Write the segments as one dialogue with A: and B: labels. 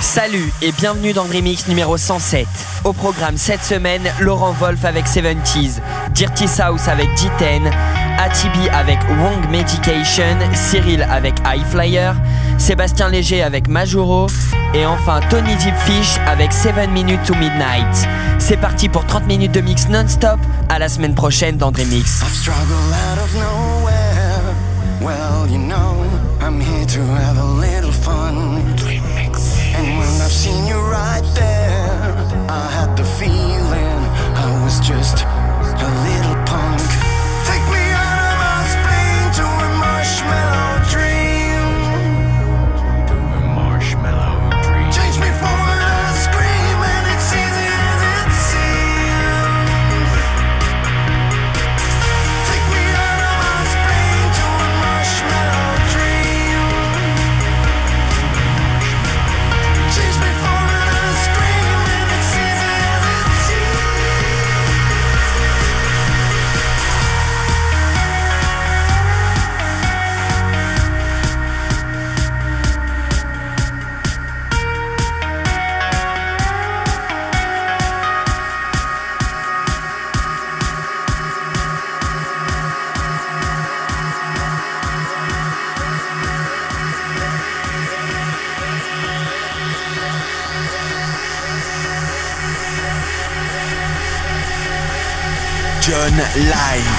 A: Salut et bienvenue dans Dreamix numéro 107. Au programme cette semaine, Laurent Wolf avec 70s, Dirty South avec G10, Atibi avec Wong Medication, Cyril avec High Flyer, Sébastien Léger avec Majuro et enfin Tony Deepfish avec 7 Minutes to Midnight. C'est parti pour 30 minutes de mix non-stop. À la semaine prochaine dans Dreamix.
B: Live.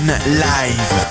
B: Live.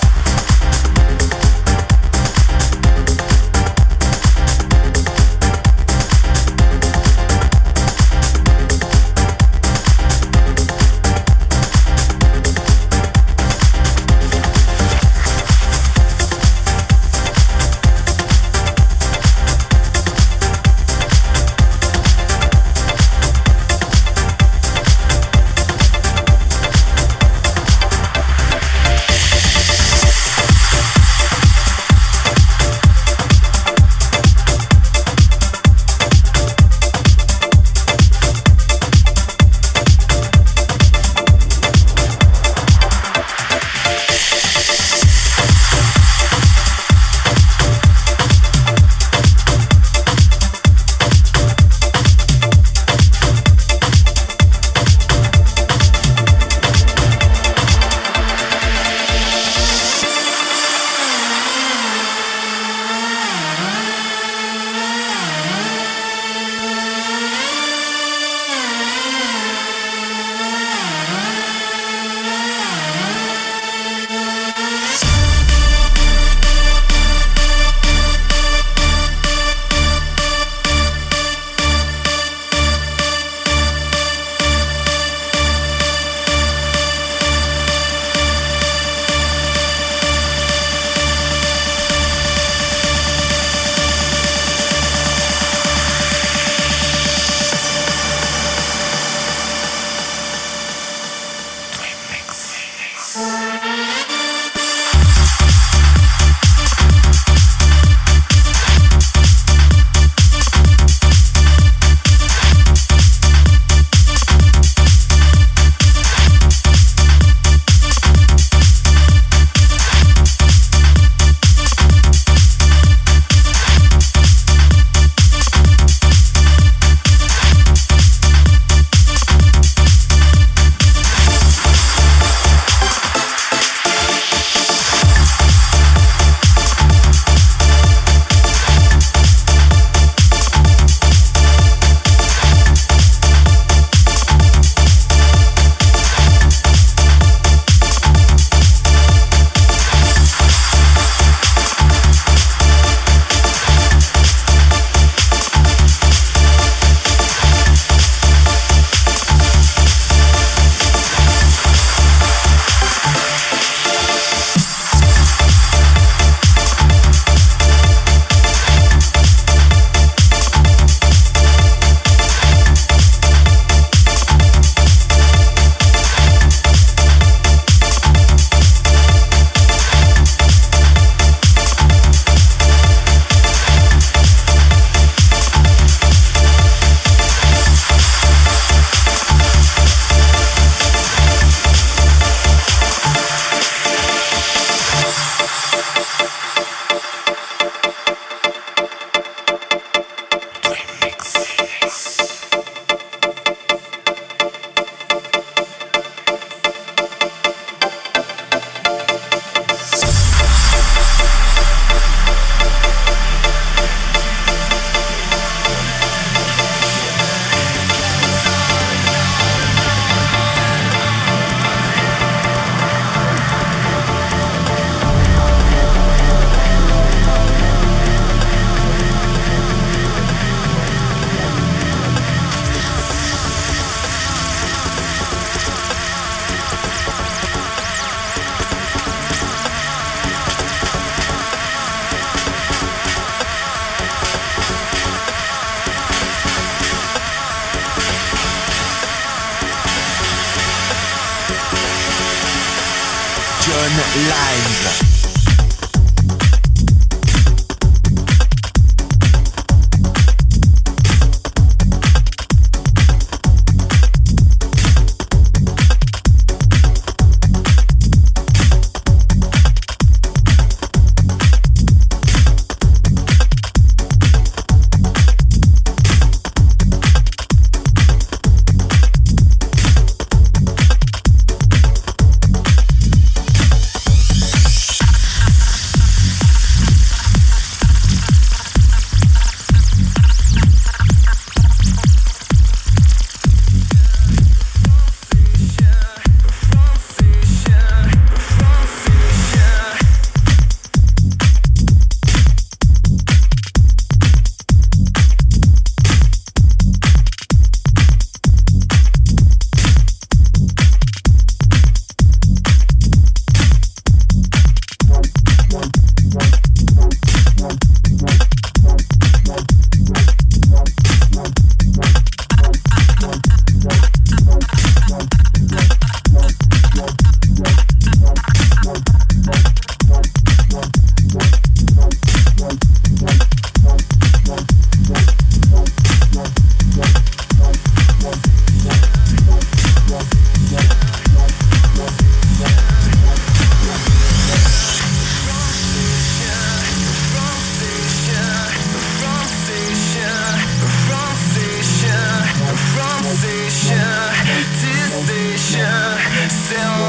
C: Live. still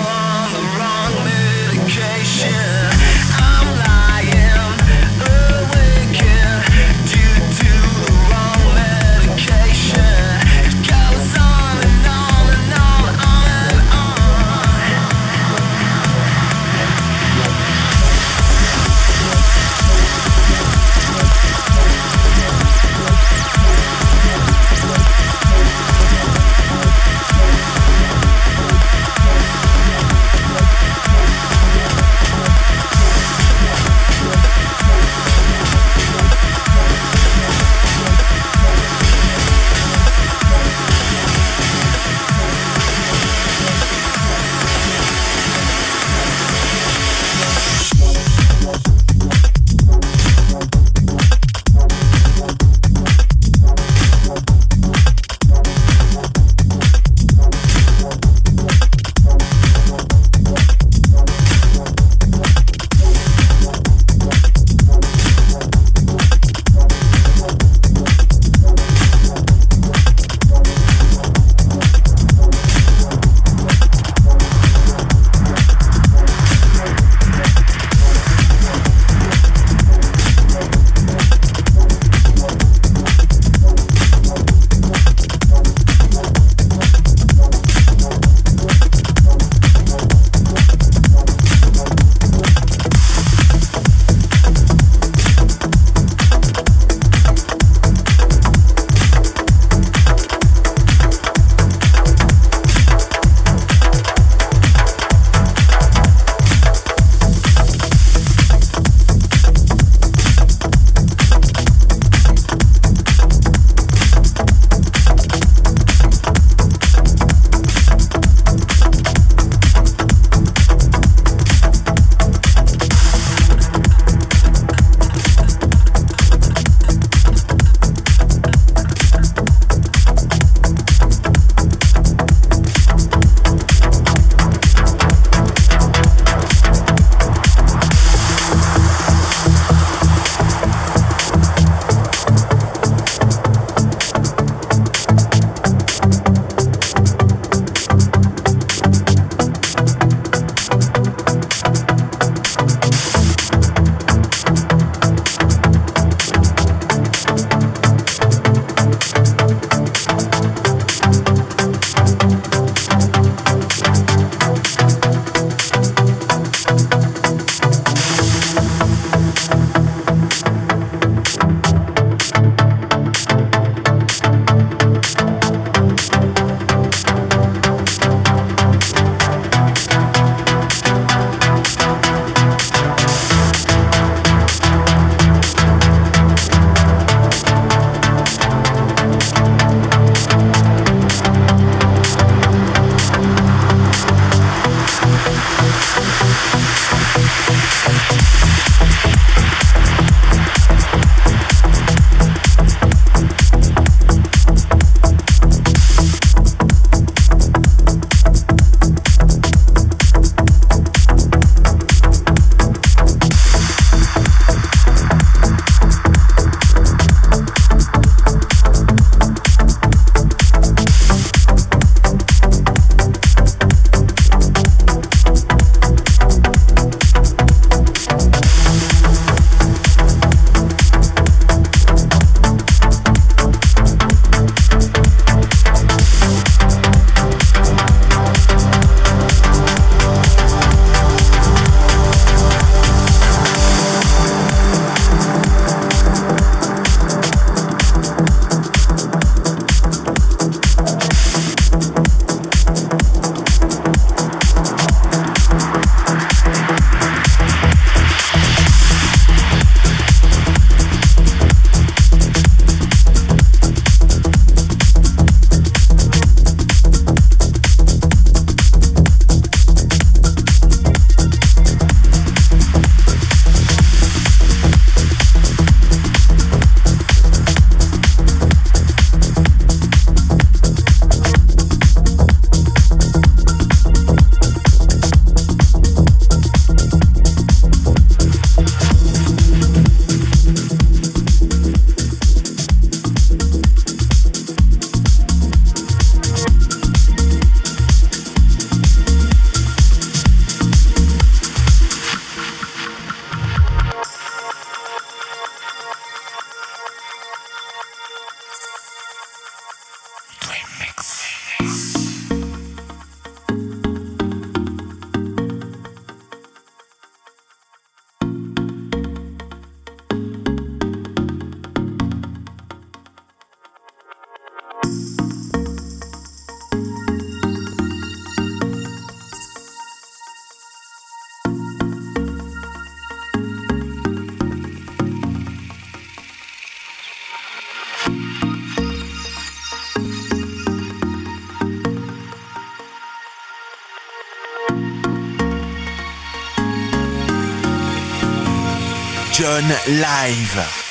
D: John Live.